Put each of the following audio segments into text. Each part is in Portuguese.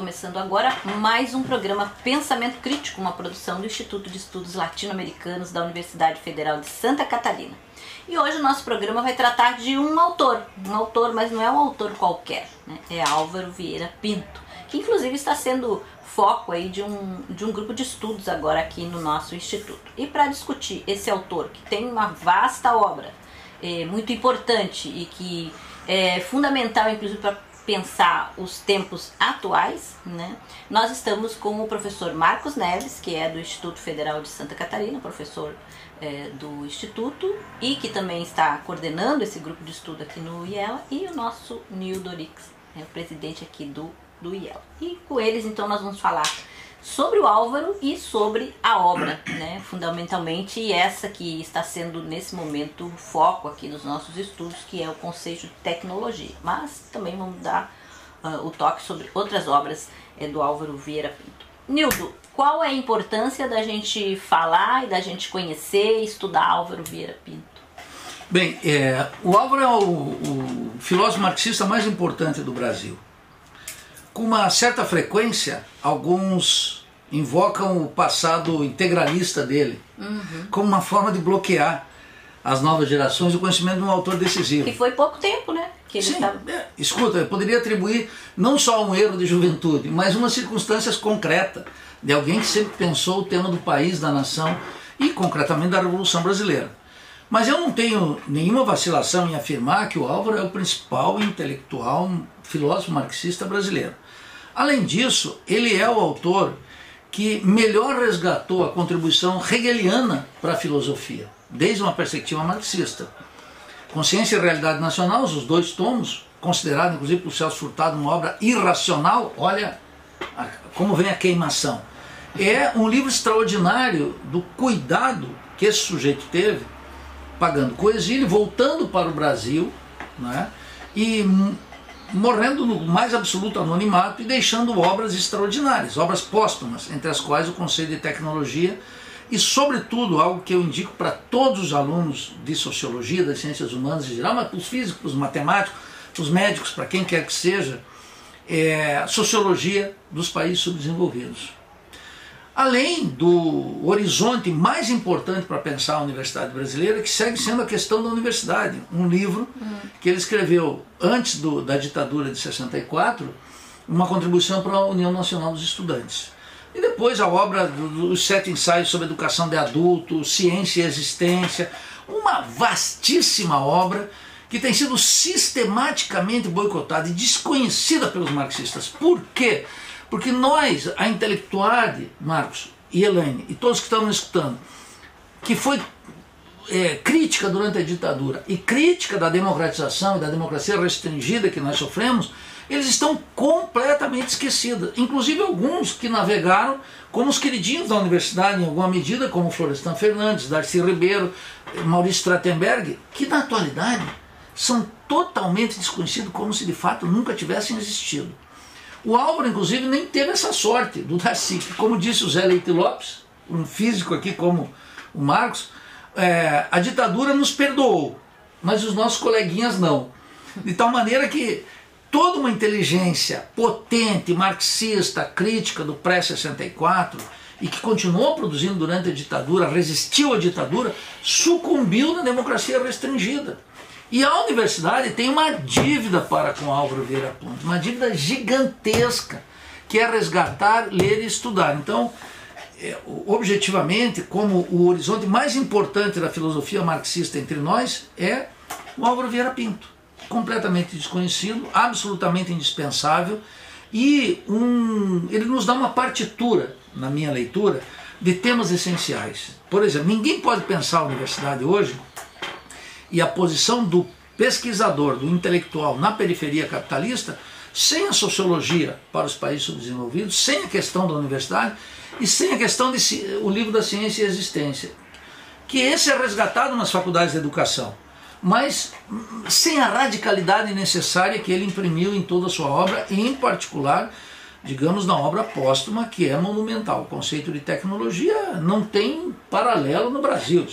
começando agora mais um programa Pensamento Crítico, uma produção do Instituto de Estudos Latino-Americanos da Universidade Federal de Santa Catarina. E hoje o nosso programa vai tratar de um autor, um autor, mas não é um autor qualquer, né? é Álvaro Vieira Pinto, que inclusive está sendo foco aí de um, de um grupo de estudos agora aqui no nosso instituto. E para discutir esse autor, que tem uma vasta obra, é, muito importante e que é fundamental, inclusive, para pensar os tempos atuais, né? Nós estamos com o professor Marcos Neves, que é do Instituto Federal de Santa Catarina, professor é, do Instituto e que também está coordenando esse grupo de estudo aqui no IELA, e o nosso Nil Dorix, é o presidente aqui do, do IELA. E com eles, então, nós vamos falar sobre o Álvaro e sobre a obra, né? fundamentalmente essa que está sendo nesse momento o foco aqui dos nossos estudos, que é o conceito de tecnologia. Mas também vamos dar uh, o toque sobre outras obras é, do Álvaro Vieira Pinto. Nildo, qual é a importância da gente falar e da gente conhecer e estudar Álvaro Vieira Pinto? Bem, é, o Álvaro é o, o filósofo marxista mais importante do Brasil com uma certa frequência, alguns invocam o passado integralista dele uhum. como uma forma de bloquear as novas gerações o conhecimento de um autor decisivo. Que foi pouco tempo, né? Que ele Sim, tava... é, escuta, eu poderia atribuir não só um erro de juventude, mas umas circunstâncias concretas de alguém que sempre pensou o tema do país, da nação e concretamente da Revolução Brasileira. Mas eu não tenho nenhuma vacilação em afirmar que o Álvaro é o principal intelectual filósofo marxista brasileiro. Além disso, ele é o autor que melhor resgatou a contribuição hegeliana para a filosofia, desde uma perspectiva marxista. Consciência e Realidade Nacional, os dois tomos, considerado inclusive por Celso Furtado uma obra irracional, olha como vem a queimação. É um livro extraordinário do cuidado que esse sujeito teve, pagando com exílio, voltando para o Brasil, né, e morrendo no mais absoluto anonimato e deixando obras extraordinárias, obras póstumas, entre as quais o Conselho de Tecnologia e, sobretudo, algo que eu indico para todos os alunos de sociologia, das ciências humanas em geral, mas para os físicos, para os matemáticos, para os médicos, para quem quer que seja, é, sociologia dos países subdesenvolvidos. Além do horizonte mais importante para pensar a universidade brasileira, que segue sendo a questão da universidade, um livro que ele escreveu antes do, da ditadura de 64, uma contribuição para a União Nacional dos Estudantes. E depois a obra dos sete ensaios sobre educação de adultos, ciência e existência, uma vastíssima obra que tem sido sistematicamente boicotada e desconhecida pelos marxistas. Por quê? Porque nós, a intelectualidade, Marcos e Elaine, e todos que estão nos escutando, que foi é, crítica durante a ditadura e crítica da democratização e da democracia restringida que nós sofremos, eles estão completamente esquecidos. Inclusive alguns que navegaram como os queridinhos da universidade, em alguma medida, como Florestan Fernandes, Darcy Ribeiro, Maurício Strattenberg, que na atualidade são totalmente desconhecidos como se de fato nunca tivessem existido. O Álvaro, inclusive, nem teve essa sorte do Darcy, como disse o Zé Leite Lopes, um físico aqui como o Marcos, é, a ditadura nos perdoou, mas os nossos coleguinhas não. De tal maneira que toda uma inteligência potente, marxista, crítica do pré-64 e que continuou produzindo durante a ditadura, resistiu à ditadura, sucumbiu na democracia restringida. E a universidade tem uma dívida para com Álvaro Vieira Ponte, uma dívida gigantesca, que é resgatar, ler e estudar. Então, é, objetivamente, como o horizonte mais importante da filosofia marxista entre nós é o Álvaro Vieira Pinto. Completamente desconhecido, absolutamente indispensável, e um, ele nos dá uma partitura, na minha leitura, de temas essenciais. Por exemplo, ninguém pode pensar a universidade hoje e a posição do pesquisador, do intelectual na periferia capitalista, sem a sociologia para os países subdesenvolvidos, sem a questão da universidade e sem a questão do livro da ciência e existência, que esse é resgatado nas faculdades de educação, mas sem a radicalidade necessária que ele imprimiu em toda a sua obra, e em particular, digamos, na obra póstuma, que é monumental. O conceito de tecnologia não tem paralelo no Brasil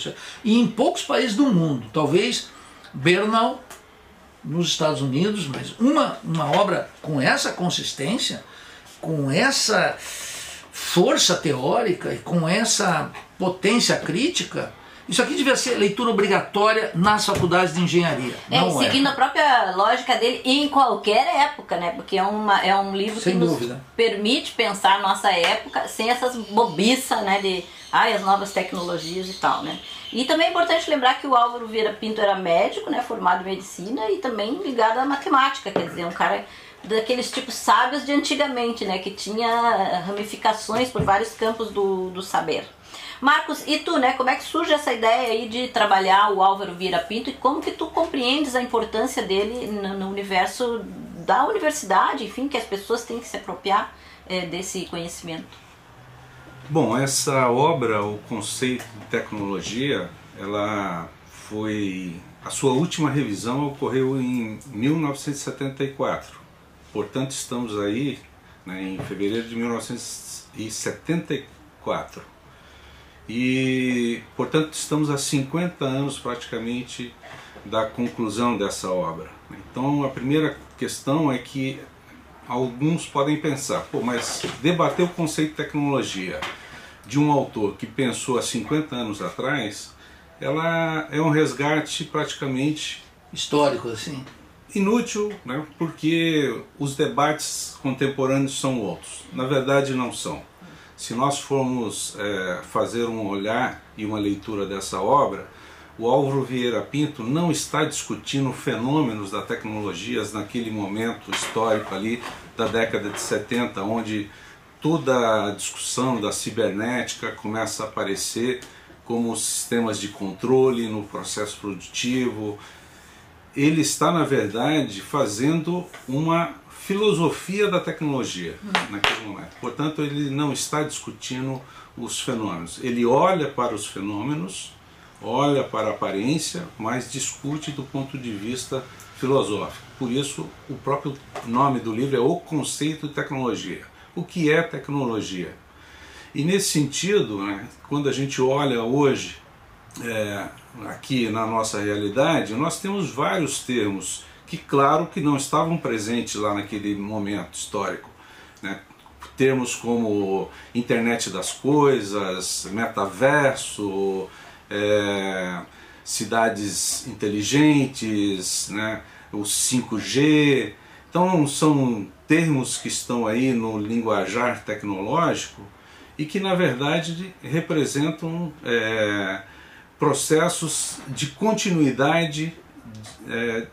e em poucos países do mundo. Talvez Bernal nos Estados Unidos, mas uma, uma obra com essa consistência com essa força teórica e com essa potência crítica, isso aqui devia ser leitura obrigatória nas faculdades de engenharia. É, não seguindo é. a própria lógica dele em qualquer época, né? Porque é, uma, é um livro Sem que dúvida. nos permite pensar a nossa época sem essas bobiças, né? De ai, as novas tecnologias e tal, né? E também é importante lembrar que o Álvaro Vieira Pinto era médico, né? Formado em medicina e também ligado à matemática, quer dizer, um cara daqueles tipos sábios de antigamente, né? Que tinha ramificações por vários campos do, do saber. Marcos, e tu, né? Como é que surge essa ideia aí de trabalhar o Álvaro Vieira Pinto e como que tu compreendes a importância dele no, no universo da universidade, enfim, que as pessoas têm que se apropriar é, desse conhecimento? Bom, essa obra, o conceito de tecnologia, ela foi a sua última revisão ocorreu em 1974. Portanto, estamos aí né, em fevereiro de 1974. E, portanto, estamos há 50 anos praticamente da conclusão dessa obra. Então, a primeira questão é que alguns podem pensar, pô, mas debater o conceito de tecnologia de um autor que pensou há 50 anos atrás, ela é um resgate praticamente Histórico, assim. inútil, né? porque os debates contemporâneos são outros. Na verdade, não são. Se nós formos é, fazer um olhar e uma leitura dessa obra, o Álvaro Vieira Pinto não está discutindo fenômenos da tecnologias naquele momento histórico ali da década de 70, onde toda a discussão da cibernética começa a aparecer como sistemas de controle no processo produtivo. Ele está, na verdade, fazendo uma filosofia da tecnologia naquele momento. Portanto, ele não está discutindo os fenômenos. Ele olha para os fenômenos, olha para a aparência, mas discute do ponto de vista filosófico. Por isso, o próprio nome do livro é O Conceito de Tecnologia. O que é tecnologia? E nesse sentido, né, quando a gente olha hoje é, aqui na nossa realidade, nós temos vários termos que, claro, que não estavam presentes lá naquele momento histórico. Né? Termos como internet das coisas, metaverso, é, cidades inteligentes, né? o 5G. Então são termos que estão aí no linguajar tecnológico e que na verdade representam é, processos de continuidade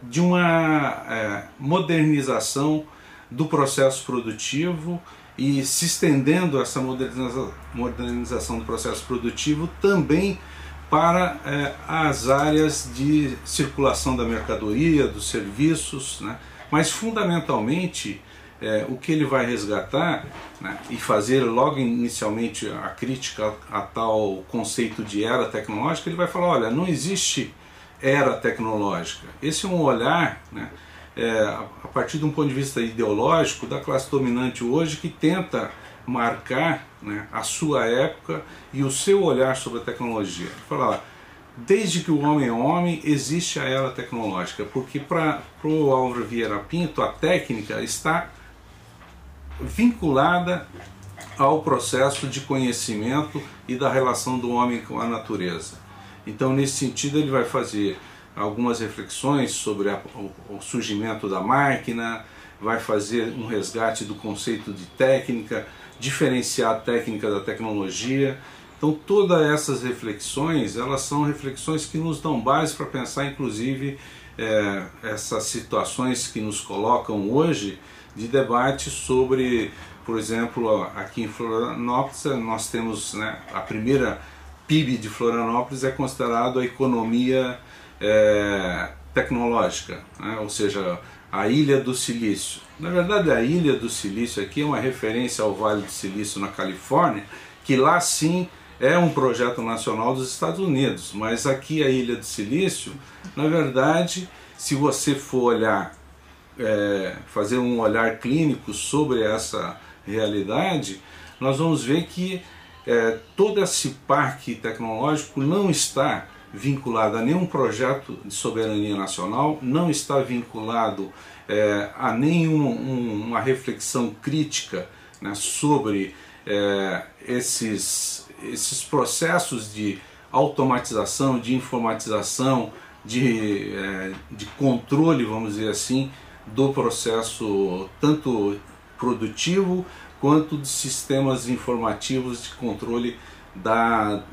de uma é, modernização do processo produtivo e se estendendo essa moderniza modernização do processo produtivo também para é, as áreas de circulação da mercadoria, dos serviços, né? mas fundamentalmente é, o que ele vai resgatar né, e fazer logo inicialmente a crítica a tal conceito de era tecnológica, ele vai falar, olha, não existe era tecnológica. Esse é um olhar, né, é, a partir de um ponto de vista ideológico, da classe dominante hoje que tenta marcar né, a sua época e o seu olhar sobre a tecnologia. Falar, desde que o homem é homem, existe a era tecnológica, porque para o Álvaro Vieira Pinto, a técnica está vinculada ao processo de conhecimento e da relação do homem com a natureza. Então, nesse sentido, ele vai fazer algumas reflexões sobre a, o, o surgimento da máquina, vai fazer um resgate do conceito de técnica, diferenciar a técnica da tecnologia. Então, todas essas reflexões, elas são reflexões que nos dão base para pensar, inclusive, é, essas situações que nos colocam hoje de debate sobre, por exemplo, aqui em Florianópolis nós temos né, a primeira PIB de Florianópolis é considerado a economia é, tecnológica, né? ou seja, a Ilha do Silício. Na verdade, a Ilha do Silício aqui é uma referência ao Vale do Silício na Califórnia, que lá sim é um projeto nacional dos Estados Unidos, mas aqui a Ilha do Silício, na verdade, se você for olhar, é, fazer um olhar clínico sobre essa realidade, nós vamos ver que é, todo esse parque tecnológico não está vinculado a nenhum projeto de soberania nacional, não está vinculado é, a nenhuma um, reflexão crítica né, sobre é, esses, esses processos de automatização, de informatização, de, é, de controle, vamos dizer assim, do processo tanto produtivo quanto de sistemas informativos de controle da,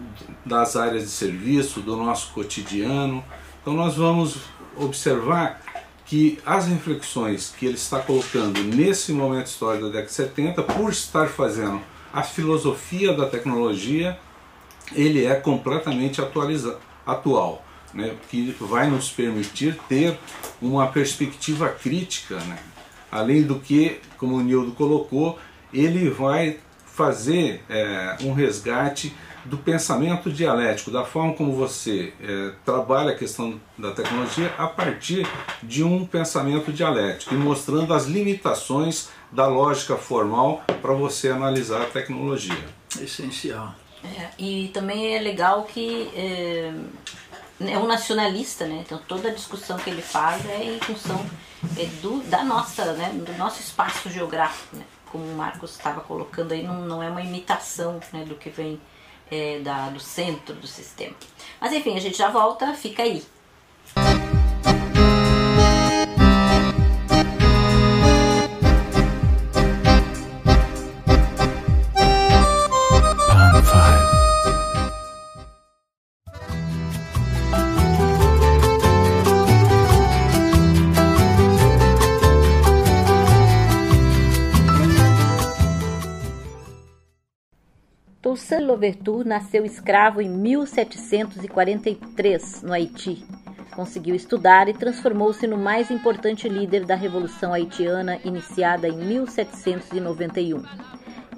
das áreas de serviço, do nosso cotidiano. Então nós vamos observar que as reflexões que ele está colocando nesse momento histórico da década de 70, por estar fazendo a filosofia da tecnologia, ele é completamente atual, né, que vai nos permitir ter uma perspectiva crítica. Né? Além do que, como o Nildo colocou, ele vai fazer é, um resgate do pensamento dialético, da forma como você é, trabalha a questão da tecnologia a partir de um pensamento dialético e mostrando as limitações da lógica formal para você analisar a tecnologia. Essencial. É, e também é legal que é, é um nacionalista, né? Então toda a discussão que ele faz é em função é, do, da nossa, né? do nosso espaço geográfico, né? Como o Marcos estava colocando aí, não, não é uma imitação né? do que vem é, da, do centro do sistema. Mas enfim, a gente já volta, fica aí. Louverture nasceu escravo em 1743, no Haiti. Conseguiu estudar e transformou-se no mais importante líder da Revolução Haitiana iniciada em 1791.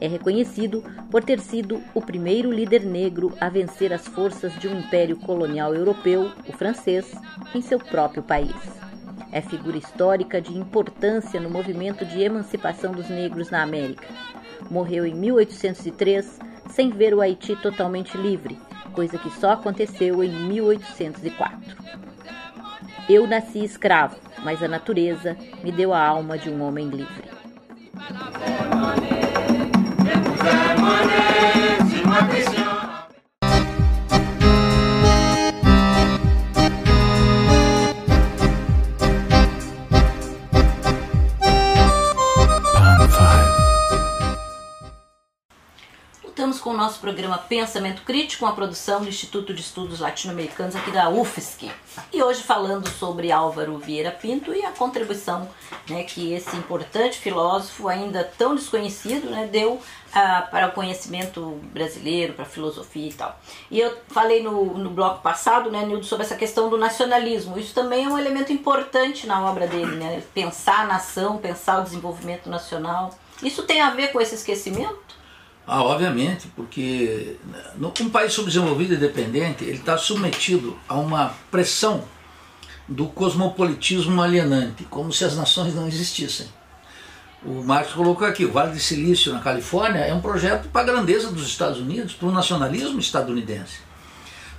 É reconhecido por ter sido o primeiro líder negro a vencer as forças de um império colonial europeu, o francês, em seu próprio país. É figura histórica de importância no movimento de emancipação dos negros na América. Morreu em 1803 sem ver o Haiti totalmente livre, coisa que só aconteceu em 1804. Eu nasci escravo, mas a natureza me deu a alma de um homem livre. Nosso programa Pensamento Crítico, uma produção do Instituto de Estudos Latino-Americanos aqui da UFSC. E hoje falando sobre Álvaro Vieira Pinto e a contribuição né, que esse importante filósofo, ainda tão desconhecido, né, deu ah, para o conhecimento brasileiro, para a filosofia e tal. E eu falei no, no bloco passado, né, Nildo, sobre essa questão do nacionalismo. Isso também é um elemento importante na obra dele, né? pensar a nação, pensar o desenvolvimento nacional. Isso tem a ver com esse esquecimento? Ah, obviamente, porque um país subdesenvolvido e dependente, ele está submetido a uma pressão do cosmopolitismo alienante, como se as nações não existissem. O Marx colocou aqui, o Vale de Silício na Califórnia é um projeto para a grandeza dos Estados Unidos, para o nacionalismo estadunidense.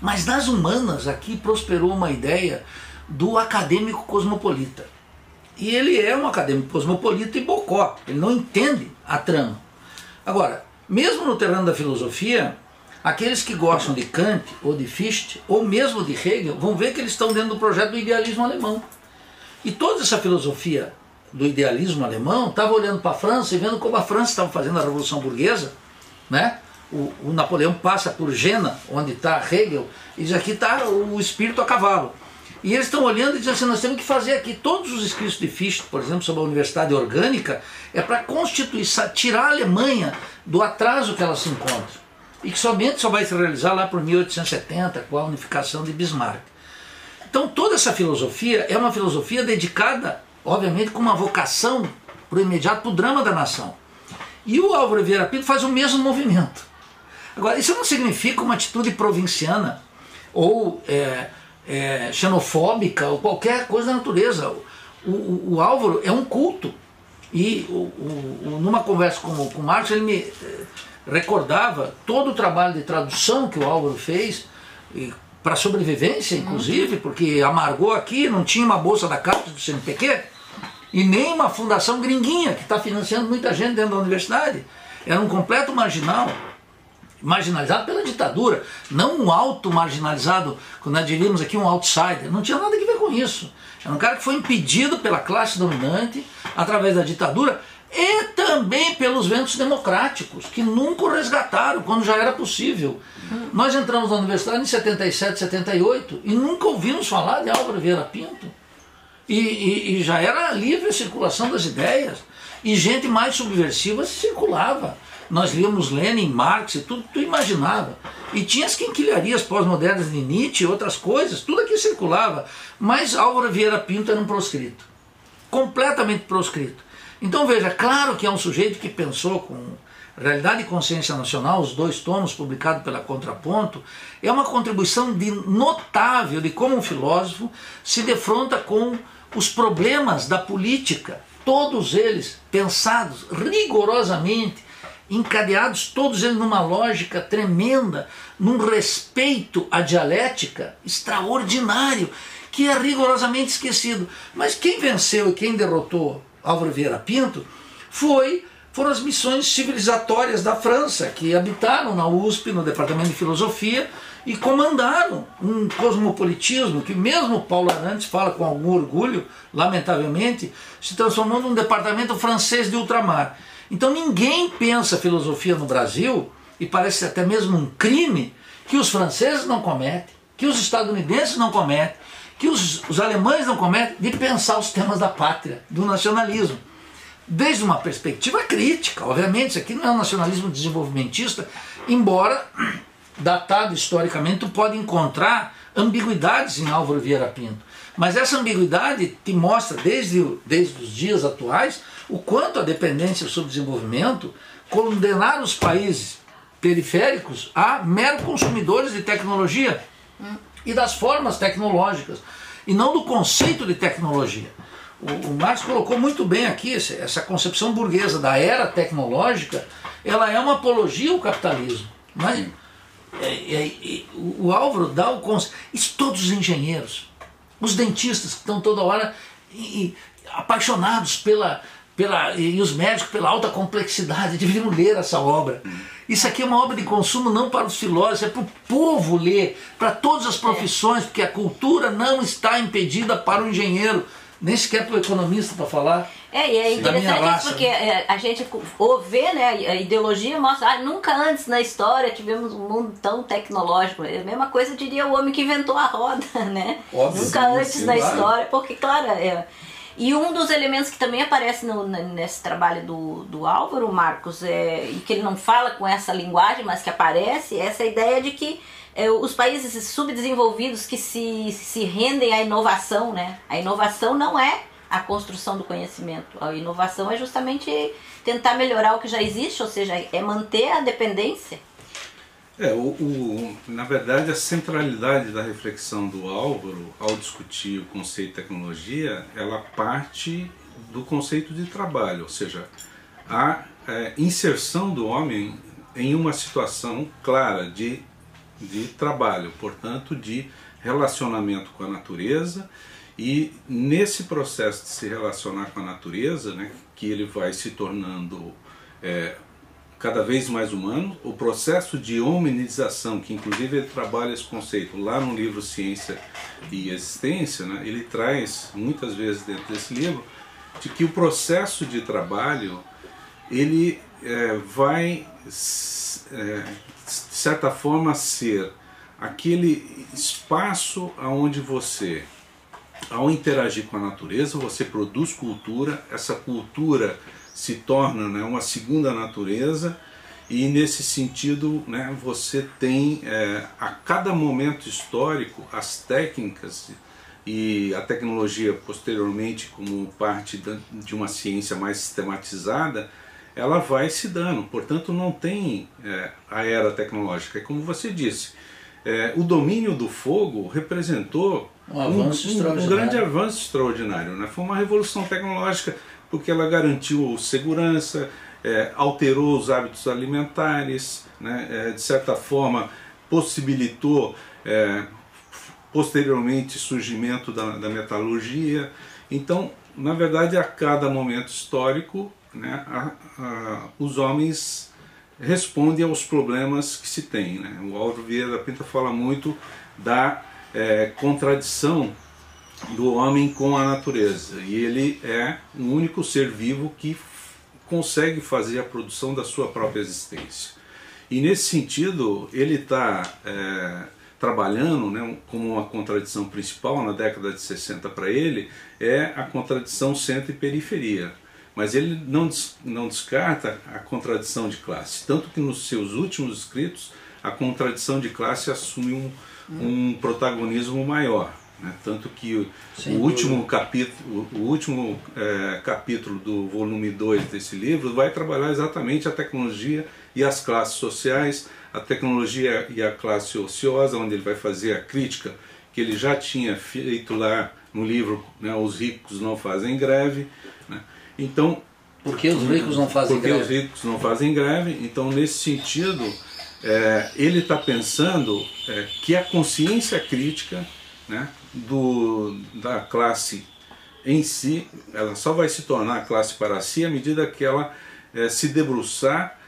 Mas nas humanas aqui prosperou uma ideia do acadêmico cosmopolita. E ele é um acadêmico cosmopolita e bocó, ele não entende a trama. Agora, mesmo no terreno da filosofia, aqueles que gostam de Kant ou de Fichte ou mesmo de Hegel vão ver que eles estão dentro do projeto do idealismo alemão. E toda essa filosofia do idealismo alemão estava olhando para a França e vendo como a França estava fazendo a Revolução Burguesa, né? O, o Napoleão passa por Jena, onde está Hegel, e diz aqui está o espírito a cavalo. E eles estão olhando e dizem assim, nós temos que fazer aqui todos os escritos de Fichte, por exemplo, sobre a universidade orgânica, é para constituir, tirar a Alemanha do atraso que ela se encontra. E que somente só vai se realizar lá por 1870, com a unificação de Bismarck. Então toda essa filosofia é uma filosofia dedicada, obviamente, com uma vocação para o imediato, para o drama da nação. E o Álvaro Vieira Pinto faz o mesmo movimento. Agora, isso não significa uma atitude provinciana ou é, é, xenofóbica ou qualquer coisa da natureza. O, o, o Álvaro é um culto. E o, numa conversa com, com o Marcos, ele me eh, recordava todo o trabalho de tradução que o Álvaro fez, para sobrevivência, inclusive, porque amargou aqui, não tinha uma bolsa da Caixa do CNPq. e nem uma fundação gringuinha que está financiando muita gente dentro da universidade. Era um completo marginal, marginalizado pela ditadura, não um alto marginalizado, quando nós diríamos aqui um outsider, não tinha nada a ver com isso. Era um cara que foi impedido pela classe dominante, através da ditadura, e também pelos ventos democráticos, que nunca o resgataram quando já era possível. Nós entramos na universidade em 77, 78 e nunca ouvimos falar de Álvaro Vieira Pinto. E, e, e já era livre a circulação das ideias. E gente mais subversiva circulava. Nós líamos Lenin, Marx e tudo tu imaginava. E tinha as quinquilharias pós-modernas de Nietzsche e outras coisas, tudo aqui circulava. Mas Álvaro Vieira Pinto era um proscrito. Completamente proscrito. Então veja, claro que é um sujeito que pensou com Realidade e Consciência Nacional, os dois tomos publicados pela Contraponto, é uma contribuição de notável de como um filósofo se defronta com os problemas da política, todos eles pensados rigorosamente, encadeados todos eles numa lógica tremenda, num respeito à dialética extraordinário, que é rigorosamente esquecido. Mas quem venceu e quem derrotou Álvaro Vieira Pinto foi foram as missões civilizatórias da França, que habitaram na USP, no Departamento de Filosofia, e comandaram um cosmopolitismo que mesmo Paulo Arantes fala com algum orgulho, lamentavelmente, se transformou num departamento francês de ultramar. Então ninguém pensa filosofia no Brasil, e parece até mesmo um crime, que os franceses não cometem, que os estadunidenses não cometem, que os, os alemães não cometem, de pensar os temas da pátria, do nacionalismo desde uma perspectiva crítica. Obviamente, isso aqui não é um nacionalismo desenvolvimentista, embora, datado historicamente, tu pode encontrar ambiguidades em Álvaro Vieira Pinto. Mas essa ambiguidade te mostra, desde, desde os dias atuais, o quanto a dependência e o condenaram os países periféricos a mero consumidores de tecnologia e das formas tecnológicas, e não do conceito de tecnologia o, Marx colocou muito bem aqui essa concepção burguesa da era tecnológica, ela é uma apologia ao capitalismo. Mas, é, é, é, o, o Álvaro dá o conceito. Isso todos os engenheiros, os dentistas que estão toda hora e, e, apaixonados pela, pela, e os médicos pela alta complexidade, deveriam ler essa obra. Isso aqui é uma obra de consumo não para os filósofos, é para o povo ler, para todas as profissões, porque a cultura não está impedida para o engenheiro nem sequer para o economista para falar. É, e é interessante isso porque é, a gente vê, né, a ideologia mostra, ah, nunca antes na história tivemos um mundo tão tecnológico. É a mesma coisa diria o homem que inventou a roda, né? Óbvio, nunca antes sim, na claro. história, porque, claro, é, e um dos elementos que também aparece no, nesse trabalho do, do Álvaro Marcos, é, e que ele não fala com essa linguagem, mas que aparece, é essa ideia de que é, os países subdesenvolvidos que se, se rendem à inovação, né? A inovação não é a construção do conhecimento. A inovação é justamente tentar melhorar o que já existe, ou seja, é manter a dependência. É, o, o, na verdade, a centralidade da reflexão do Álvaro ao discutir o conceito de tecnologia, ela parte do conceito de trabalho, ou seja, a é, inserção do homem em uma situação clara de de trabalho, portanto, de relacionamento com a natureza. E nesse processo de se relacionar com a natureza, né, que ele vai se tornando é, cada vez mais humano, o processo de hominização, que inclusive ele trabalha esse conceito lá no livro Ciência e Existência, né, ele traz muitas vezes dentro desse livro de que o processo de trabalho ele é, vai é, de certa forma, ser aquele espaço onde você, ao interagir com a natureza, você produz cultura, essa cultura se torna né, uma segunda natureza e nesse sentido né, você tem é, a cada momento histórico as técnicas e a tecnologia posteriormente como parte de uma ciência mais sistematizada ela vai se dando. Portanto, não tem é, a era tecnológica. É como você disse, é, o domínio do fogo representou um, um, um grande avanço extraordinário. Né? Foi uma revolução tecnológica porque ela garantiu segurança, é, alterou os hábitos alimentares, né? É, de certa forma possibilitou é, posteriormente surgimento da, da metalurgia Então, na verdade, a cada momento histórico, né, a, a, os homens respondem aos problemas que se tem. Né? O Álvaro Vieira da Pinta fala muito da é, contradição do homem com a natureza. E ele é o único ser vivo que consegue fazer a produção da sua própria existência. E nesse sentido, ele está é, trabalhando né, como uma contradição principal na década de 60 para ele, é a contradição centro e periferia. Mas ele não, não descarta a contradição de classe, tanto que nos seus últimos escritos a contradição de classe assume um, um protagonismo maior. Né? Tanto que o, o último, capítulo, o último é, capítulo do volume 2 desse livro vai trabalhar exatamente a tecnologia e as classes sociais, a tecnologia e a classe ociosa, onde ele vai fazer a crítica que ele já tinha feito lá no livro né, Os Ricos Não Fazem Greve. Né? Então, porque os ricos não fazem porque greve? Porque os ricos não fazem greve. Então, nesse sentido, é, ele está pensando é, que a consciência crítica né, do, da classe em si, ela só vai se tornar classe para si à medida que ela é, se debruçar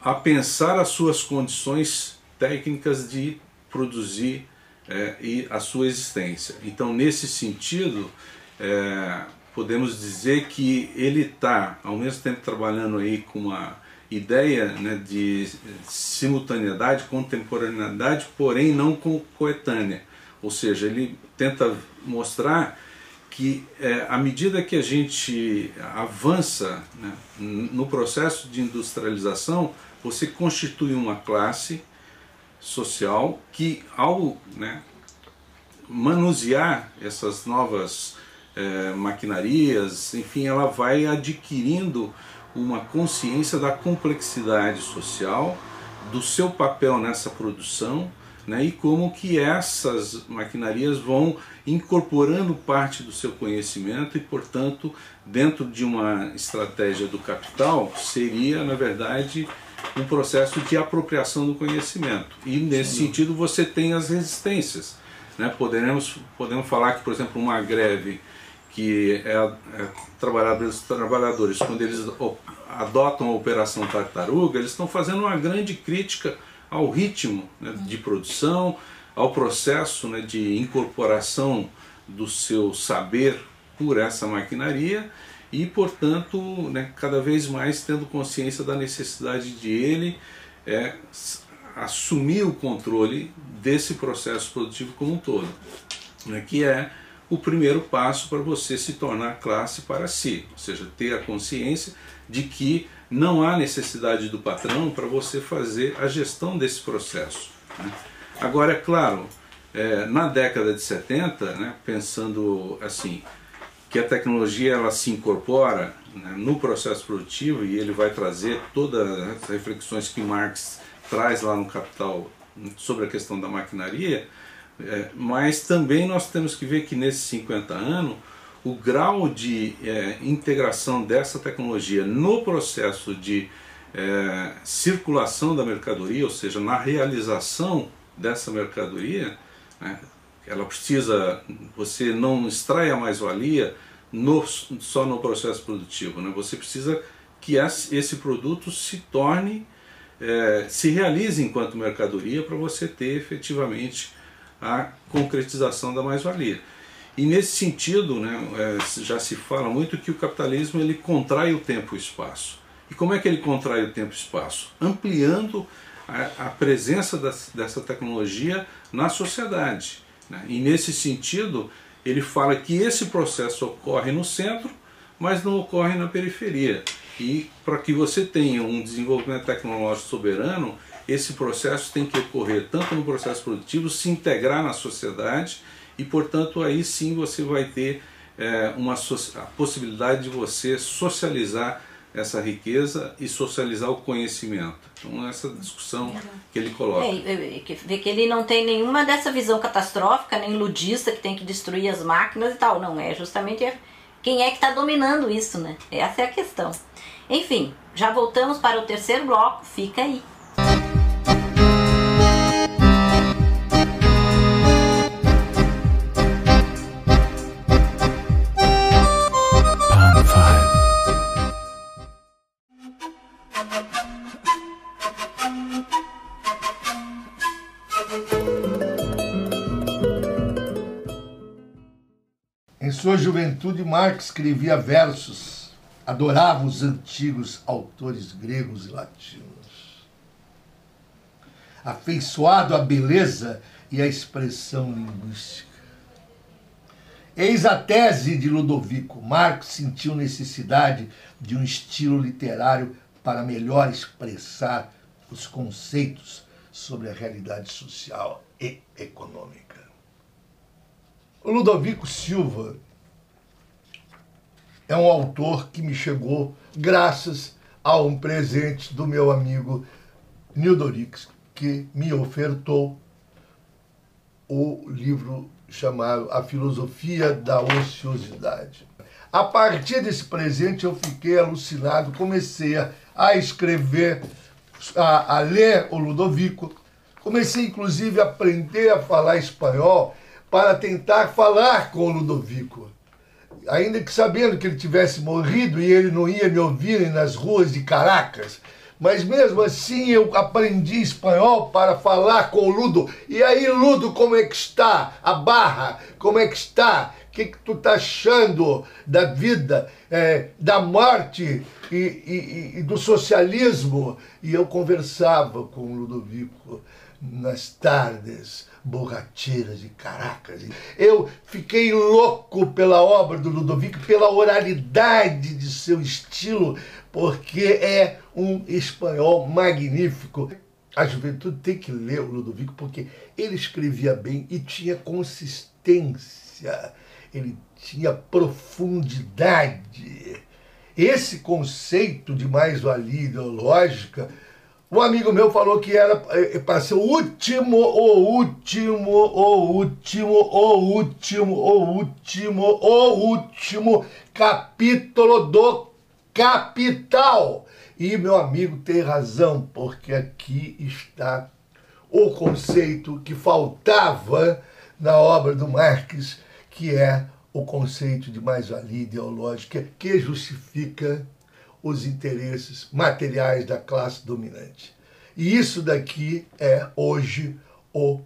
a pensar as suas condições técnicas de produzir é, e a sua existência. Então, nesse sentido, é, podemos dizer que ele está, ao mesmo tempo, trabalhando aí com uma ideia né, de simultaneidade, contemporaneidade, porém não coetânea. Ou seja, ele tenta mostrar que é, à medida que a gente avança né, no processo de industrialização, você constitui uma classe social que, ao né, manusear essas novas é, maquinarias, enfim, ela vai adquirindo uma consciência da complexidade social, do seu papel nessa produção né, e como que essas maquinarias vão incorporando parte do seu conhecimento e, portanto, dentro de uma estratégia do capital, seria, na verdade, um processo de apropriação do conhecimento. E, nesse Sim. sentido, você tem as resistências. Né? Poderemos, podemos falar que, por exemplo, uma greve que é, é trabalhadores, trabalhadores, quando eles adotam a Operação Tartaruga, eles estão fazendo uma grande crítica ao ritmo né, de produção, ao processo né, de incorporação do seu saber por essa maquinaria e, portanto, né, cada vez mais tendo consciência da necessidade de ele é, assumir o controle desse processo produtivo como um todo, né, que é o primeiro passo para você se tornar classe para si, ou seja, ter a consciência de que não há necessidade do patrão para você fazer a gestão desse processo. Né? Agora, é claro, é, na década de 70, né, pensando assim, que a tecnologia ela se incorpora né, no processo produtivo e ele vai trazer todas as reflexões que Marx traz lá no Capital sobre a questão da maquinaria, é, mas também nós temos que ver que nesses 50 anos o grau de é, integração dessa tecnologia no processo de é, circulação da mercadoria, ou seja, na realização dessa mercadoria, né, ela precisa, você não extrai a mais-valia só no processo produtivo, né, você precisa que esse produto se torne, é, se realize enquanto mercadoria para você ter efetivamente a concretização da mais-valia. E nesse sentido, né, é, já se fala muito que o capitalismo ele contrai o tempo e o espaço. E como é que ele contrai o tempo e o espaço? Ampliando a, a presença dessa tecnologia na sociedade. Né? E nesse sentido, ele fala que esse processo ocorre no centro, mas não ocorre na periferia. E para que você tenha um desenvolvimento tecnológico soberano, esse processo tem que ocorrer tanto no processo produtivo, se integrar na sociedade e, portanto, aí sim você vai ter é, uma a possibilidade de você socializar essa riqueza e socializar o conhecimento. Então, essa discussão que ele coloca. É, é, é vê que ele não tem nenhuma dessa visão catastrófica, nem ludista que tem que destruir as máquinas e tal. Não, é justamente quem é que está dominando isso, né? Essa é a questão. Enfim, já voltamos para o terceiro bloco, fica aí. Sua juventude, Marx escrevia versos, adorava os antigos autores gregos e latinos. Afeiçoado à beleza e à expressão linguística. Eis a tese de Ludovico. Marx sentiu necessidade de um estilo literário para melhor expressar os conceitos sobre a realidade social e econômica. Ludovico Silva é um autor que me chegou graças a um presente do meu amigo Nildorix, que me ofertou o livro chamado A Filosofia da Ociosidade. A partir desse presente eu fiquei alucinado, comecei a escrever, a, a ler o Ludovico, comecei inclusive a aprender a falar espanhol para tentar falar com o Ludovico. Ainda que sabendo que ele tivesse morrido e ele não ia me ouvir nas ruas de Caracas, mas mesmo assim eu aprendi espanhol para falar com o Ludo. E aí, Ludo, como é que está? A barra, como é que está? O que, que tu tá achando da vida, é, da morte e, e, e do socialismo? E eu conversava com o Ludovico nas tardes borracheiras de Caracas. Eu fiquei louco pela obra do Ludovico, pela oralidade de seu estilo, porque é um espanhol magnífico. A juventude tem que ler o Ludovico porque ele escrevia bem e tinha consistência, ele tinha profundidade. Esse conceito de mais-valia ideológica um amigo meu falou que era eh, para ser o último, o último, o último, o último, o último, o último capítulo do Capital. E meu amigo tem razão, porque aqui está o conceito que faltava na obra do Marx, que é o conceito de mais-valia ideológica que justifica os interesses materiais da classe dominante. E isso daqui é hoje o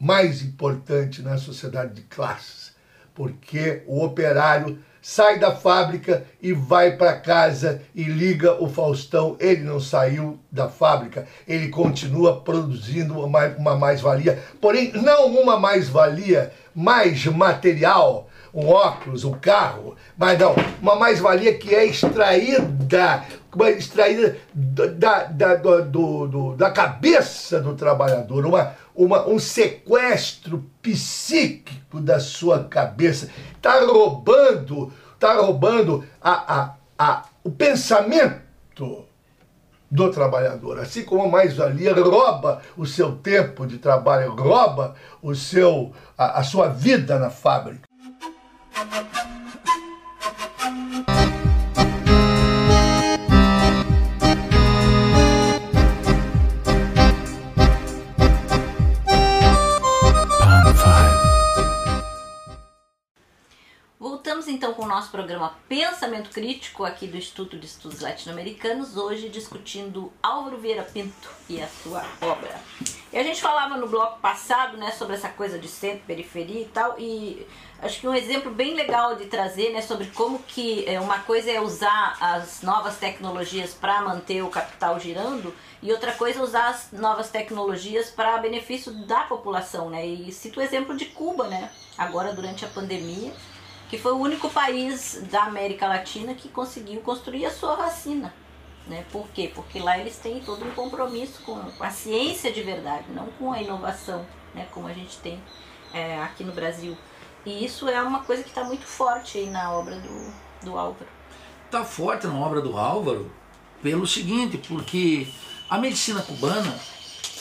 mais importante na sociedade de classes, porque o operário sai da fábrica e vai para casa e liga o Faustão. Ele não saiu da fábrica, ele continua produzindo uma mais-valia, porém, não uma mais-valia mais material, um óculos, um carro, mas não, uma mais-valia que é extraída, extraída da, da, do, do, da cabeça do trabalhador, uma, uma, um sequestro psíquico da sua cabeça. Está roubando, está roubando a, a, a, o pensamento do trabalhador. Assim como a mais-valia rouba o seu tempo de trabalho, rouba o seu, a, a sua vida na fábrica. Nosso programa Pensamento Crítico aqui do Instituto de Estudos Latino-Americanos, hoje discutindo Álvaro Vieira Pinto e a sua obra. E a gente falava no bloco passado, né, sobre essa coisa de centro, periferia e tal, e acho que um exemplo bem legal de trazer, né, sobre como que é, uma coisa é usar as novas tecnologias para manter o capital girando e outra coisa é usar as novas tecnologias para benefício da população, né? E cito o exemplo de Cuba, né? Agora durante a pandemia, que foi o único país da América Latina que conseguiu construir a sua vacina. Né? Por quê? Porque lá eles têm todo um compromisso com a ciência de verdade, não com a inovação, né? como a gente tem é, aqui no Brasil. E isso é uma coisa que está muito forte aí na obra do, do Álvaro. Está forte na obra do Álvaro pelo seguinte, porque a medicina cubana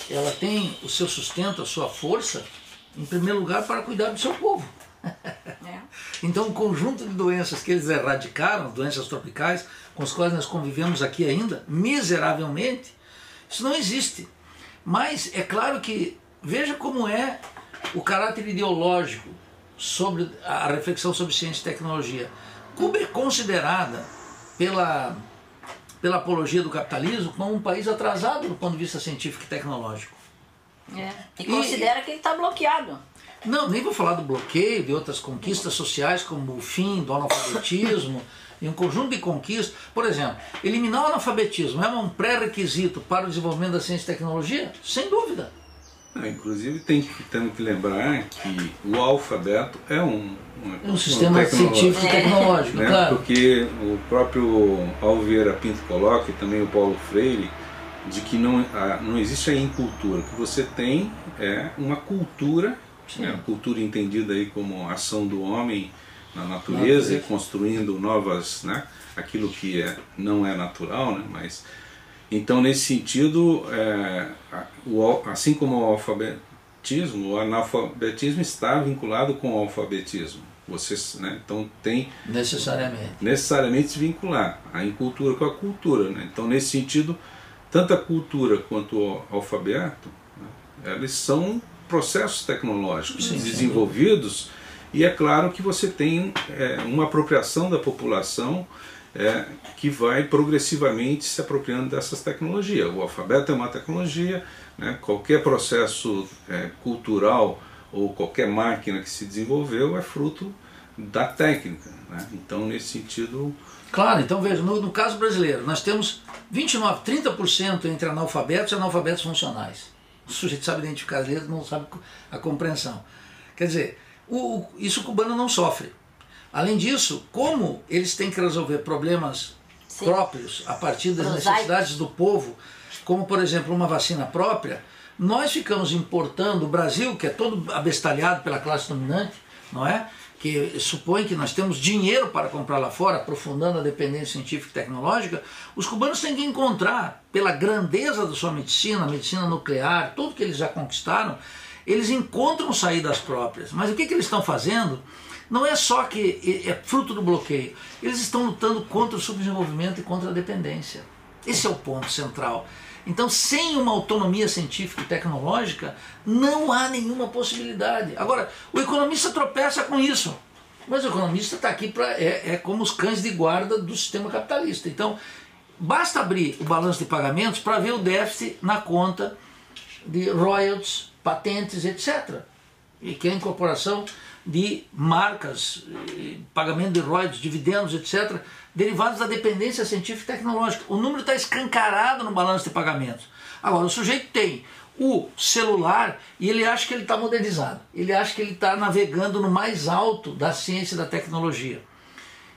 ela tem o seu sustento, a sua força, em primeiro lugar, para cuidar do seu povo. É. Então, o conjunto de doenças que eles erradicaram, doenças tropicais, com as quais nós convivemos aqui ainda, miseravelmente, isso não existe. Mas é claro que, veja como é o caráter ideológico sobre a reflexão sobre ciência e tecnologia. Cuba é considerada pela, pela apologia do capitalismo como um país atrasado do ponto de vista científico e tecnológico. É. E considera e, que ele está bloqueado. Não, nem vou falar do bloqueio, de outras conquistas sociais, como o fim do analfabetismo e um conjunto de conquistas. Por exemplo, eliminar o analfabetismo é um pré-requisito para o desenvolvimento da ciência e tecnologia? Sem dúvida. Ah, inclusive tem que, temos que lembrar que o alfabeto é um, uma, Um sistema científico e tecnológico, né? claro. Porque o próprio Alveira Pinto coloca e também o Paulo Freire de que não, a, não existe a incultura, o que você tem é uma cultura, né? a cultura entendida aí como ação do homem na natureza e construindo novas, né? aquilo que é, não é natural, né? mas então nesse sentido, é, o assim como o alfabetismo, o analfabetismo está vinculado com o alfabetismo. Vocês, né? Então tem Necessariamente. necessariamente se vincular a incultura com a cultura. Né? Então, nesse sentido, tanto a cultura quanto o alfabeto, né, eles são processos tecnológicos Sim, desenvolvidos e é claro que você tem é, uma apropriação da população é, que vai progressivamente se apropriando dessas tecnologias. O alfabeto é uma tecnologia, né? qualquer processo é, cultural ou qualquer máquina que se desenvolveu é fruto da técnica. Né? Então, nesse sentido, Claro, então veja, no, no caso brasileiro, nós temos 29, 30% entre analfabetos e analfabetos funcionais. O sujeito sabe identificar as letras, não sabe a compreensão. Quer dizer, o, isso o cubano não sofre. Além disso, como eles têm que resolver problemas Sim. próprios a partir das necessidades do povo, como por exemplo uma vacina própria, nós ficamos importando o Brasil, que é todo abestalhado pela classe dominante, não é? Que supõe que nós temos dinheiro para comprar lá fora, aprofundando a dependência científica e tecnológica, os cubanos têm que encontrar, pela grandeza da sua medicina, medicina nuclear, tudo que eles já conquistaram, eles encontram saídas próprias. Mas o que, que eles estão fazendo? Não é só que é fruto do bloqueio, eles estão lutando contra o subdesenvolvimento e contra a dependência. Esse é o ponto central. Então, sem uma autonomia científica e tecnológica, não há nenhuma possibilidade. Agora, o economista tropeça com isso. Mas o economista está aqui para. É, é como os cães de guarda do sistema capitalista. Então, basta abrir o balanço de pagamentos para ver o déficit na conta de royalties, patentes, etc. E que a incorporação de marcas, eh, pagamento de royalties, dividendos, etc., derivados da dependência científica e tecnológica. O número está escancarado no balanço de pagamentos. Agora, o sujeito tem o celular e ele acha que ele está modernizado. Ele acha que ele está navegando no mais alto da ciência e da tecnologia.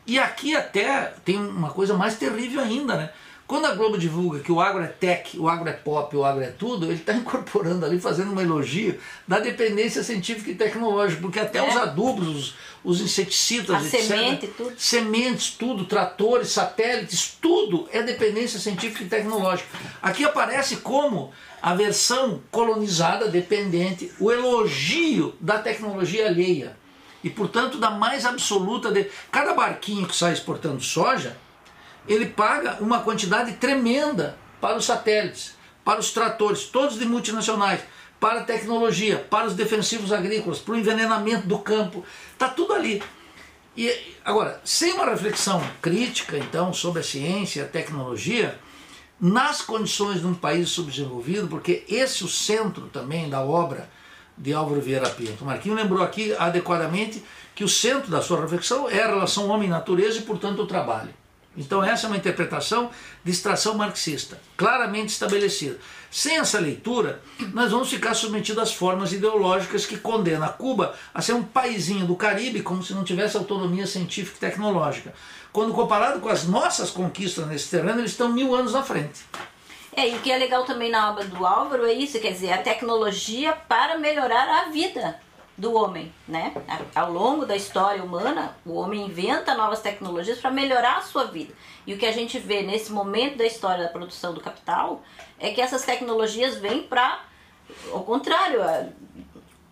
E aqui até tem uma coisa mais terrível ainda, né? Quando a Globo divulga que o agro é tech, o agro é pop, o agro é tudo, ele está incorporando ali, fazendo um elogio da dependência científica e tecnológica, porque até É. os adubos, os, os inseticidas, A etc. semente, tudo. Sementes, tudo, tratores, satélites, tudo é dependência científica e tecnológica. Aqui aparece como a versão colonizada, dependente, o elogio da tecnologia alheia. E, portanto, da mais absoluta. De... Cada barquinho que sai exportando soja, ele paga uma quantidade tremenda para os satélites, para os tratores, todos de multinacionais, para a tecnologia, para os defensivos agrícolas, para o envenenamento do campo. Está tudo ali. E agora, sem uma reflexão crítica, então, sobre a ciência e a tecnologia, nas condições de um país subdesenvolvido, porque esse é o centro também da obra de Álvaro Vieira Pinto. O Marquinho lembrou aqui adequadamente que o centro da sua reflexão é a relação homem-natureza e, portanto, o trabalho. Então, essa é uma interpretação de extração marxista, claramente estabelecida. Sem essa leitura, nós vamos ficar submetidos às formas ideológicas que condenam a Cuba a ser um paizinho do Caribe, como se não tivesse autonomia científica e tecnológica. Quando comparado com as nossas conquistas nesse terreno, eles estão mil anos à frente. É, e o que é legal também na obra do Álvaro é isso, quer dizer, a tecnologia para melhorar a vida do homem, né? Ao longo da história humana, o homem inventa novas tecnologias para melhorar a sua vida. E o que a gente vê nesse momento da história da produção do capital é que essas tecnologias vêm para, ao contrário,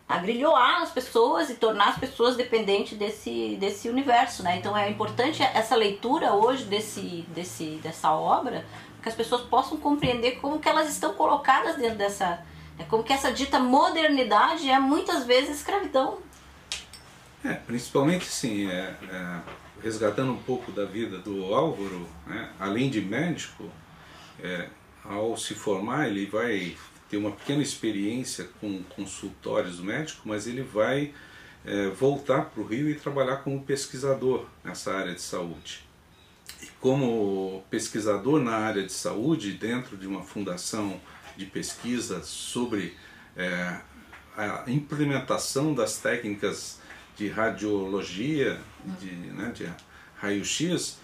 agrilhoar as pessoas e tornar as pessoas dependentes desse, desse universo, né? Então é importante essa leitura hoje desse, desse, dessa obra, que as pessoas possam compreender como que elas estão colocadas dentro dessa, né? como que essa dita modernidade é muitas vezes escravidão. É, principalmente assim, é, é, resgatando um pouco da vida do Álvaro, né, além de médico, é, ao se formar ele vai ter uma pequena experiência com consultórios do médico, mas ele vai é, voltar para o Rio e trabalhar como pesquisador nessa área de saúde. E como pesquisador na área de saúde, dentro de uma fundação de pesquisa sobre é, a implementação das técnicas de radiologia, de, né, de raio-x,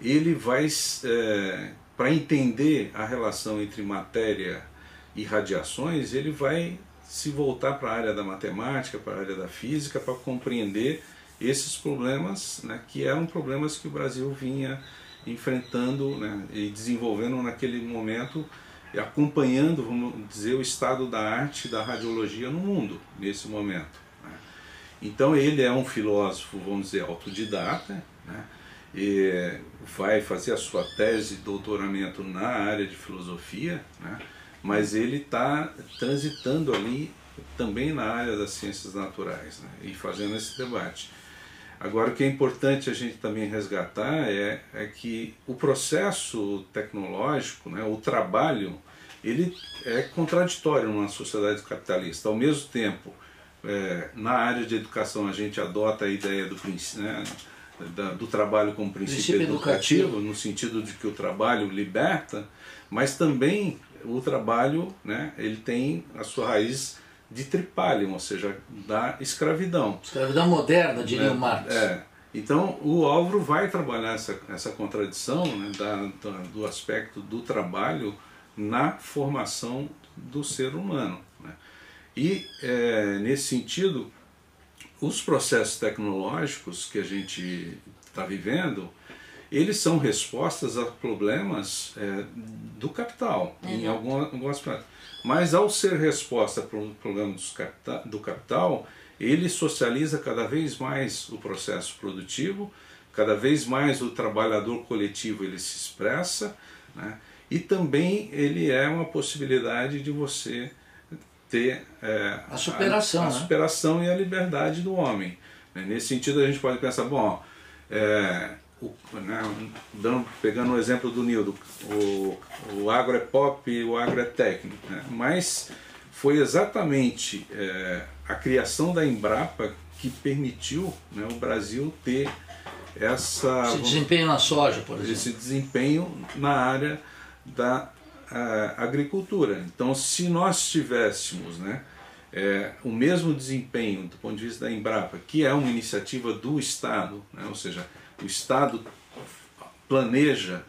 ele vai, é, para entender a relação entre matéria e radiações, ele vai se voltar para a área da matemática, para a área da física, para compreender esses problemas, né, que eram problemas que o Brasil vinha enfrentando né, e desenvolvendo naquele momento, acompanhando, vamos dizer, o estado da arte da radiologia no mundo, nesse momento. Né. Então ele é um filósofo, vamos dizer, autodidata, né, e vai fazer a sua tese de doutoramento na área de filosofia, né, mas ele está transitando ali também na área das ciências naturais né, e fazendo esse debate. Agora, o que é importante a gente também resgatar é, é que o processo tecnológico, né, o trabalho, ele é contraditório numa sociedade capitalista. Ao mesmo tempo, é, na área de educação a gente adota a ideia do né, da, do trabalho como princípio, princípio educativo, educativo, no sentido de que o trabalho liberta, mas também o trabalho né, ele tem a sua raiz de tripalium, ou seja, da escravidão. Escravidão moderna, diria o é, Marx. É. Então, o Álvaro vai trabalhar essa, essa contradição né, da, da, do aspecto do trabalho na formação do ser humano. Né? E, é, nesse sentido, os processos tecnológicos que a gente está vivendo, eles são respostas a problemas é, do capital, uhum. em algum, algumas Mas ao ser resposta para um problema do capital, ele socializa cada vez mais o processo produtivo, cada vez mais o trabalhador coletivo ele se expressa, né? e também ele é uma possibilidade de você ter é, a superação, a, a né? superação e a liberdade do homem. Né? Nesse sentido a gente pode pensar, bom, é, o, né, dando, pegando o exemplo do Nildo, o, o agro é pop e o agro é técnico, né? mas foi exatamente é, a criação da Embrapa que permitiu né, o Brasil ter essa esse desempenho na soja, por exemplo. Esse desempenho na área da agricultura. Então, se nós tivéssemos né, é, o mesmo desempenho do ponto de vista da Embrapa, que é uma iniciativa do Estado, né, ou seja, o Estado planeja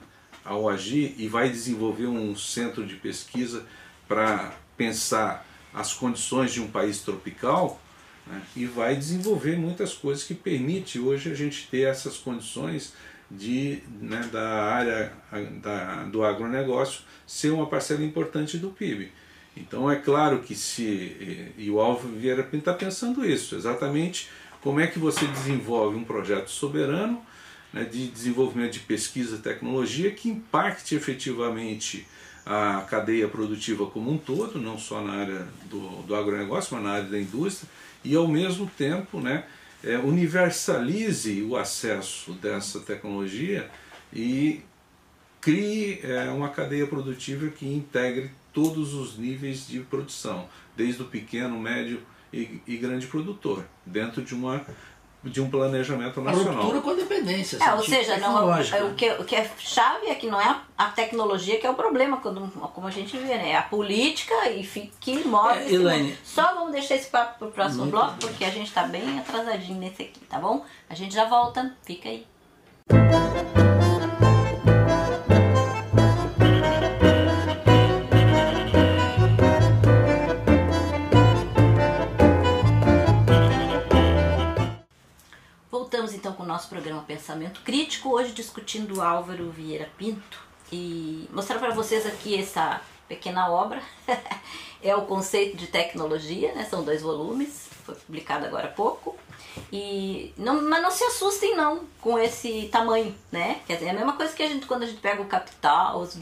ao agir e vai desenvolver um centro de pesquisa para pensar as condições de um país tropical né, e vai desenvolver muitas coisas que permite hoje a gente ter essas condições de, né, da área da, do agronegócio ser uma parcela importante do PIB. Então é claro que se, e o Alvo Vieira está pensando isso, exatamente como é que você desenvolve um projeto soberano né, de desenvolvimento de pesquisa e tecnologia que impacte efetivamente a cadeia produtiva como um todo, não só na área do, do agronegócio, mas na área da indústria, e ao mesmo tempo né, é, universalize o acesso dessa tecnologia e crie é, uma cadeia produtiva que integre todos os níveis de produção, desde o pequeno, médio e, e grande produtor, dentro de uma de um planejamento nacional. A ruptura com a dependência. É, ou seja, não, o, que, o que é chave é que não é a tecnologia que é o problema, quando, como a gente vê, né? É a política e que move. É, Elaine, Só vamos deixar esse papo para o próximo bloco, bom. porque a gente está bem atrasadinho nesse aqui, tá bom? A gente já volta, fica aí. Então com o nosso programa Pensamento Crítico, hoje discutindo Álvaro Vieira Pinto e mostrar para vocês aqui essa pequena obra. é o conceito de tecnologia, né? São dois volumes, foi publicado agora há pouco. E não, mas não se assustem não com esse tamanho, né? Quer dizer, é a mesma coisa que a gente quando a gente pega o Capital, os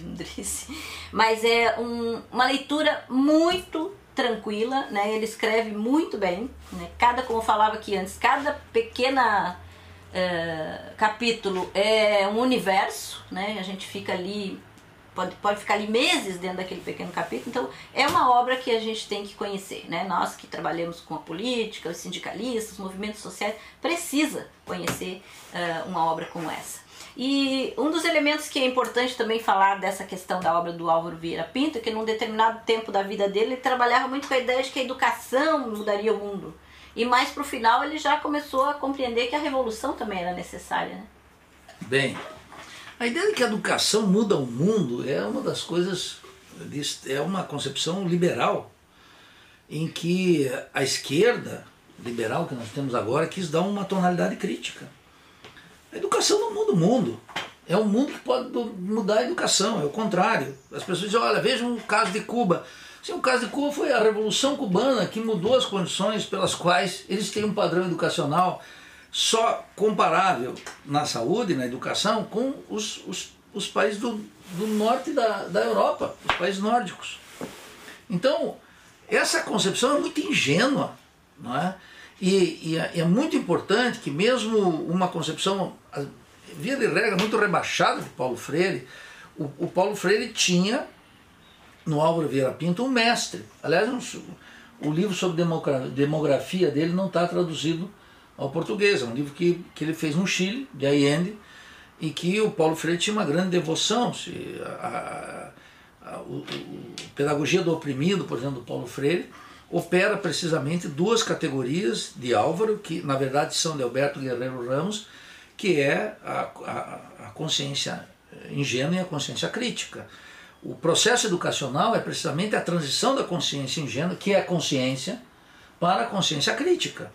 mas é um, uma leitura muito tranquila, né? Ele escreve muito bem, né? Cada, como eu falava aqui antes, cada pequena é, capítulo é um universo, né? A gente fica ali pode, pode ficar ali meses dentro daquele pequeno capítulo. Então, é uma obra que a gente tem que conhecer, né? Nós que trabalhamos com a política, os sindicalistas, os movimentos sociais, precisa conhecer uh, uma obra como essa. E um dos elementos que é importante também falar dessa questão da obra do Álvaro Vieira Pinto é que num determinado tempo da vida dele ele trabalhava muito com a ideia de que a educação mudaria o mundo. E mais pro final ele já começou a compreender que a revolução também era necessária. Né? Bem, a ideia de que a educação muda o mundo é uma das coisas, é uma concepção liberal, em que a esquerda liberal que nós temos agora quis dar uma tonalidade crítica. A educação não muda o mundo. É um mundo que pode mudar a educação, é o contrário. As pessoas dizem, olha, vejam o caso de Cuba. O caso de Cuba foi a Revolução Cubana que mudou as condições pelas quais eles têm um padrão educacional só comparável na saúde, na educação, com os, os, os países do, do norte da, da Europa, os países nórdicos. Então, essa concepção é muito ingênua, não é? E, e é, é muito importante que mesmo uma concepção, via de regra, muito rebaixada de Paulo Freire, o, o Paulo Freire tinha no Álvaro Vieira Pinto um mestre. Aliás, um, o livro sobre demografia dele não está traduzido ao português. É um livro que, que ele fez no Chile, de Allende, e que o Paulo Freire tinha uma grande devoção. Se, a, a, a, o, Pedagogia do Oprimido, por exemplo, do Paulo Freire, opera precisamente duas categorias de Álvaro, que na verdade são de Alberto Guerreiro Ramos, que é a, a, a consciência ingênua e a consciência crítica. O processo educacional é precisamente a transição da consciência ingênua, que é a consciência, para a consciência crítica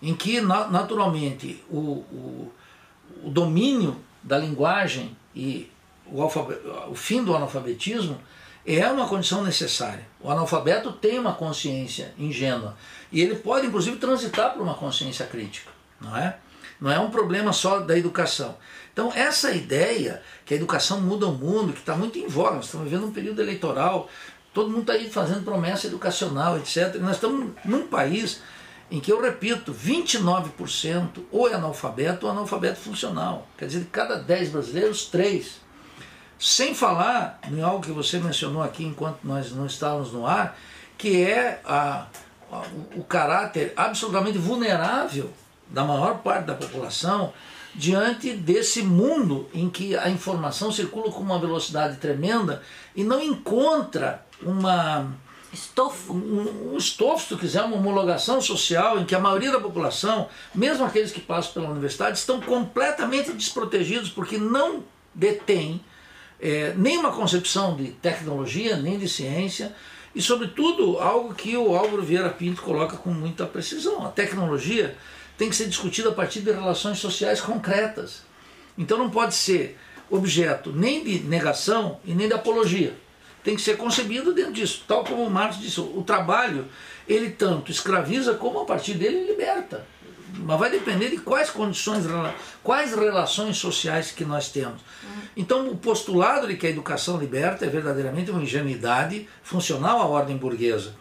em que naturalmente o, o, o domínio da linguagem e o, o fim do analfabetismo é uma condição necessária. O analfabeto tem uma consciência ingênua e ele pode inclusive transitar por uma consciência crítica, não é? Não é um problema só da educação. Então essa ideia que a educação muda o mundo, que está muito em voga, nós estamos vivendo um período eleitoral, todo mundo está aí fazendo promessa educacional, etc. Nós estamos num país em que eu repito, 29% ou é analfabeto ou analfabeto funcional. Quer dizer, de cada 10 brasileiros, 3. Sem falar em algo que você mencionou aqui enquanto nós não estávamos no ar, que é a, a, o caráter absolutamente vulnerável da maior parte da população diante desse mundo em que a informação circula com uma velocidade tremenda e não encontra uma Estofo. Um, um estofo, se tu quiser, uma homologação social em que a maioria da população, mesmo aqueles que passam pela universidade, estão completamente desprotegidos porque não detêm é, nenhuma concepção de tecnologia, nem de ciência, e, sobretudo, algo que o Álvaro Vieira Pinto coloca com muita precisão: a tecnologia tem que ser discutida a partir de relações sociais concretas. Então, não pode ser objeto nem de negação e nem de apologia tem que ser concebido dentro disso. Tal como Marx disse, o trabalho ele tanto escraviza como a partir dele liberta. Mas vai depender de quais condições, quais relações sociais que nós temos. Então, o postulado de que a educação liberta é verdadeiramente uma ingenuidade funcional à ordem burguesa.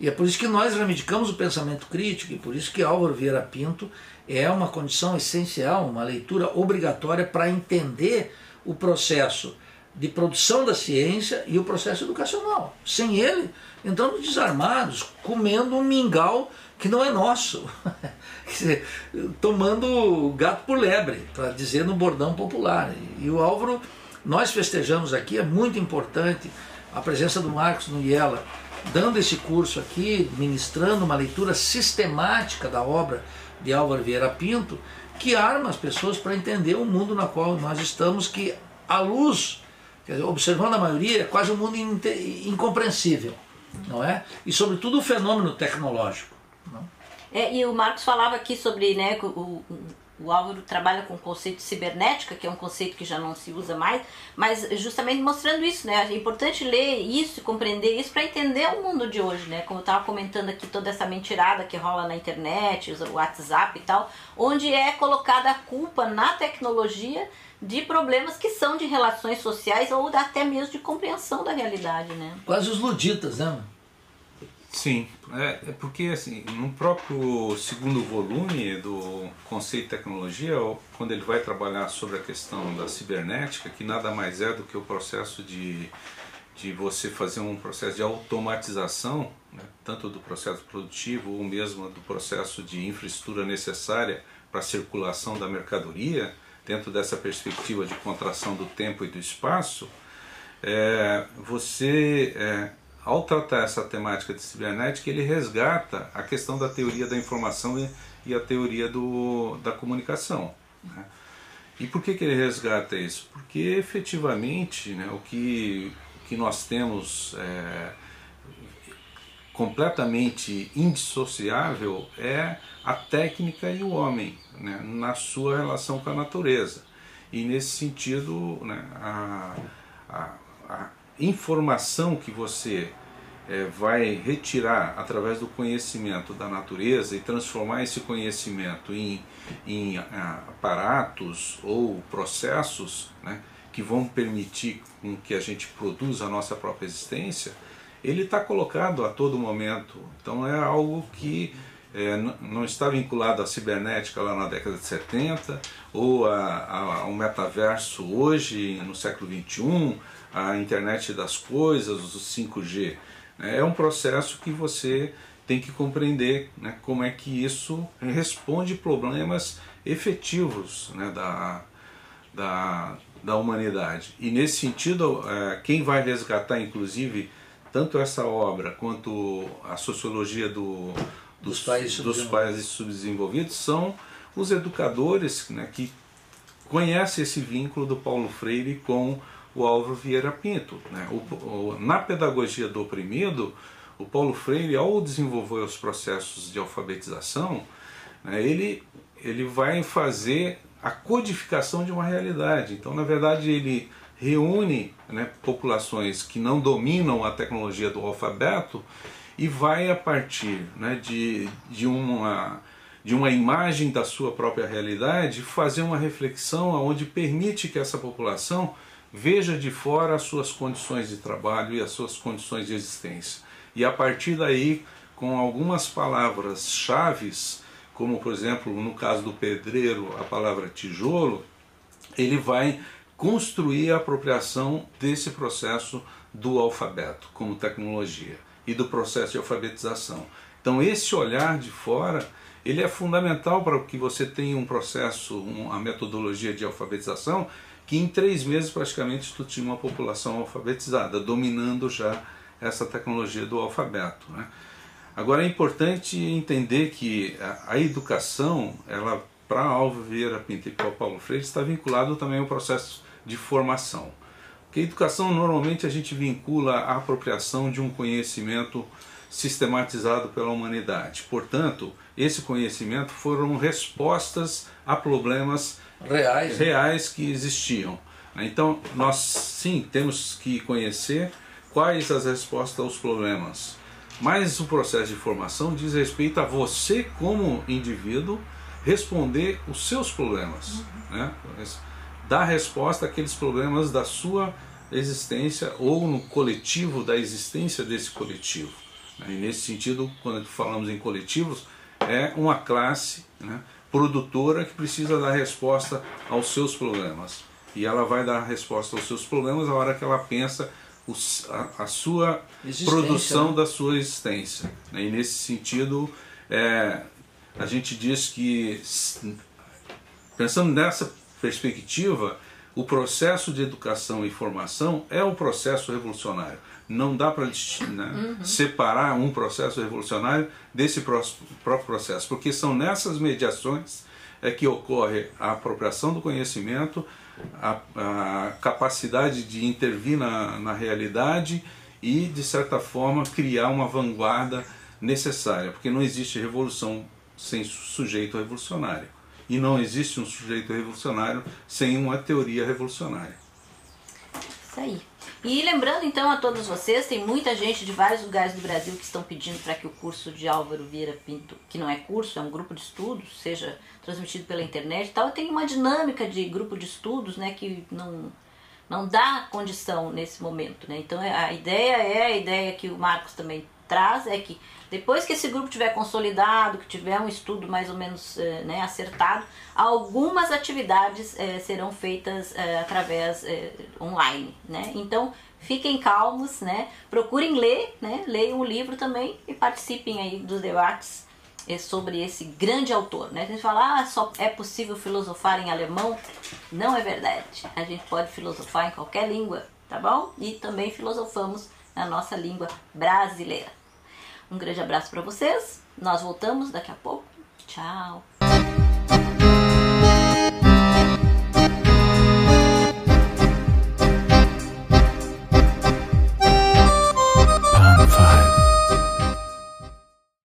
E é por isso que nós reivindicamos o pensamento crítico, e por isso que Álvaro Vieira Pinto é uma condição essencial, uma leitura obrigatória para entender o processo de produção da ciência e o processo educacional. Sem ele, entramos desarmados, comendo um mingau que não é nosso, tomando gato por lebre, para dizer no bordão popular. E o Álvaro, nós festejamos aqui, é muito importante a presença do Marcos Nuyela, dando esse curso aqui, ministrando uma leitura sistemática da obra de Álvaro Vieira Pinto, que arma as pessoas para entender o mundo na qual nós estamos, que à luz Dizer, observando a maioria, é quase um mundo incompreensível, não é? E sobretudo o fenômeno tecnológico. É, e o Marcos falava aqui sobre né, o, o, Álvaro trabalha com o conceito de cibernética, que é um conceito que já não se usa mais, mas justamente mostrando isso, né? É importante ler isso e compreender isso para entender o mundo de hoje, né? Como eu estava comentando aqui, toda essa mentirada que rola na internet, o WhatsApp e tal, onde é colocada a culpa na tecnologia de problemas que são de relações sociais ou até mesmo de compreensão da realidade, né? Quase os luditas, né? Sim, é, é porque assim, no próprio segundo volume do Conceito de Tecnologia, quando ele vai trabalhar sobre a questão da cibernética, que nada mais é do que o processo de, de você fazer um processo de automatização, né, tanto do processo produtivo ou mesmo do processo de infraestrutura necessária para a circulação da mercadoria, dentro dessa perspectiva de contração do tempo e do espaço, é, você é, ao tratar essa temática de cibernética, ele resgata a questão da teoria da informação e, e a teoria do, da comunicação. Né? E por que, que ele resgata isso? Porque efetivamente né, o, que, o que nós temos é, completamente indissociável é a técnica e o homem né, na sua relação com a natureza. E nesse sentido, né, a, a, a informação que você é, vai retirar através do conhecimento da natureza e transformar esse conhecimento em, em aparatos ou processos né, que vão permitir que a gente produza a nossa própria existência, ele está colocado a todo momento. Então é algo que é, não está vinculado à cibernética lá na década de 70 ou a, ao metaverso hoje, no século 21, a internet das coisas, o 5G. É um processo que você tem que compreender né, como é que isso responde problemas efetivos né, da, da, da humanidade. E nesse sentido, é, quem vai resgatar, inclusive, tanto essa obra quanto a sociologia do, dos, dos, países, dos países subdesenvolvidos são os educadores né, que conhecem esse vínculo do Paulo Freire com o Álvaro Vieira Pinto. Né? O, o, na pedagogia do oprimido, o Paulo Freire, ao desenvolver os processos de alfabetização, né, ele, ele vai fazer a codificação de uma realidade. Então, na verdade, ele reúne né, populações que não dominam a tecnologia do alfabeto e vai, a partir né, de, de uma de uma imagem da sua própria realidade, fazer uma reflexão onde permite que essa população veja de fora as suas condições de trabalho e as suas condições de existência. E a partir daí, com algumas palavras chaves, como por exemplo no caso do pedreiro, a palavra tijolo, ele vai construir a apropriação desse processo do alfabeto como tecnologia e do processo de alfabetização. Então esse olhar de fora ele é fundamental para que você tenha um processo, uma metodologia de alfabetização que em três meses praticamente tu tinha uma população alfabetizada, dominando já essa tecnologia do alfabeto. Né? Agora é importante entender que a, a educação, ela para Alvo Vieira Pinto e para Paulo Freire, está vinculado também ao processo de formação. Porque a educação normalmente a gente vincula a apropriação de um conhecimento sistematizado pela humanidade. Portanto, esse conhecimento foram respostas a problemas reais, reais que existiam. Então, nós sim temos que conhecer quais as respostas aos problemas. Mas o processo de formação diz respeito a você, como indivíduo, responder os seus problemas. Uhum. Né? Dar resposta àqueles problemas da sua existência ou no coletivo da existência desse coletivo. Né? E nesse sentido, quando falamos em coletivos, é uma classe né, produtora que precisa dar resposta aos seus problemas. E ela vai dar resposta aos seus problemas a hora que ela pensa os, a, a, sua produção né? da sua existência. Né? E nesse sentido, é, a gente diz que, pensando nessa perspectiva, o processo de educação e formação é um processo revolucionário. Não dá para né, uhum. separar um processo revolucionário desse próprio processo, porque são nessas mediações é que ocorre a apropriação do conhecimento, a, a capacidade de intervir na, na realidade e, de certa forma, criar uma vanguarda necessária, porque não existe revolução sem sujeito revolucionário. E não existe um sujeito revolucionário sem uma teoria revolucionária. Isso aí. E lembrando então a todos vocês, tem muita gente de vários lugares do Brasil que estão pedindo para que o curso de Álvaro Vieira Pinto, que não é curso, é um grupo de estudos, seja transmitido pela internet e tal. Tem uma dinâmica de grupo de estudos, né, que não não dá condição nesse momento, né? Então a ideia é a ideia que o Marcos também traz é que depois que esse grupo tiver consolidado, que tiver um estudo mais ou menos eh, né, acertado, algumas atividades eh, serão feitas eh, através online, né? Então fiquem calmos, né? Procurem ler, né? Leiam o livro também e participem aí dos debates sobre esse grande autor, né? A gente fala, ah, só é possível filosofar em alemão? Não é verdade. A gente pode filosofar em qualquer língua, tá bom? E também filosofamos na nossa língua brasileira. Um grande abraço para vocês. Nós voltamos daqui a pouco. Tchau.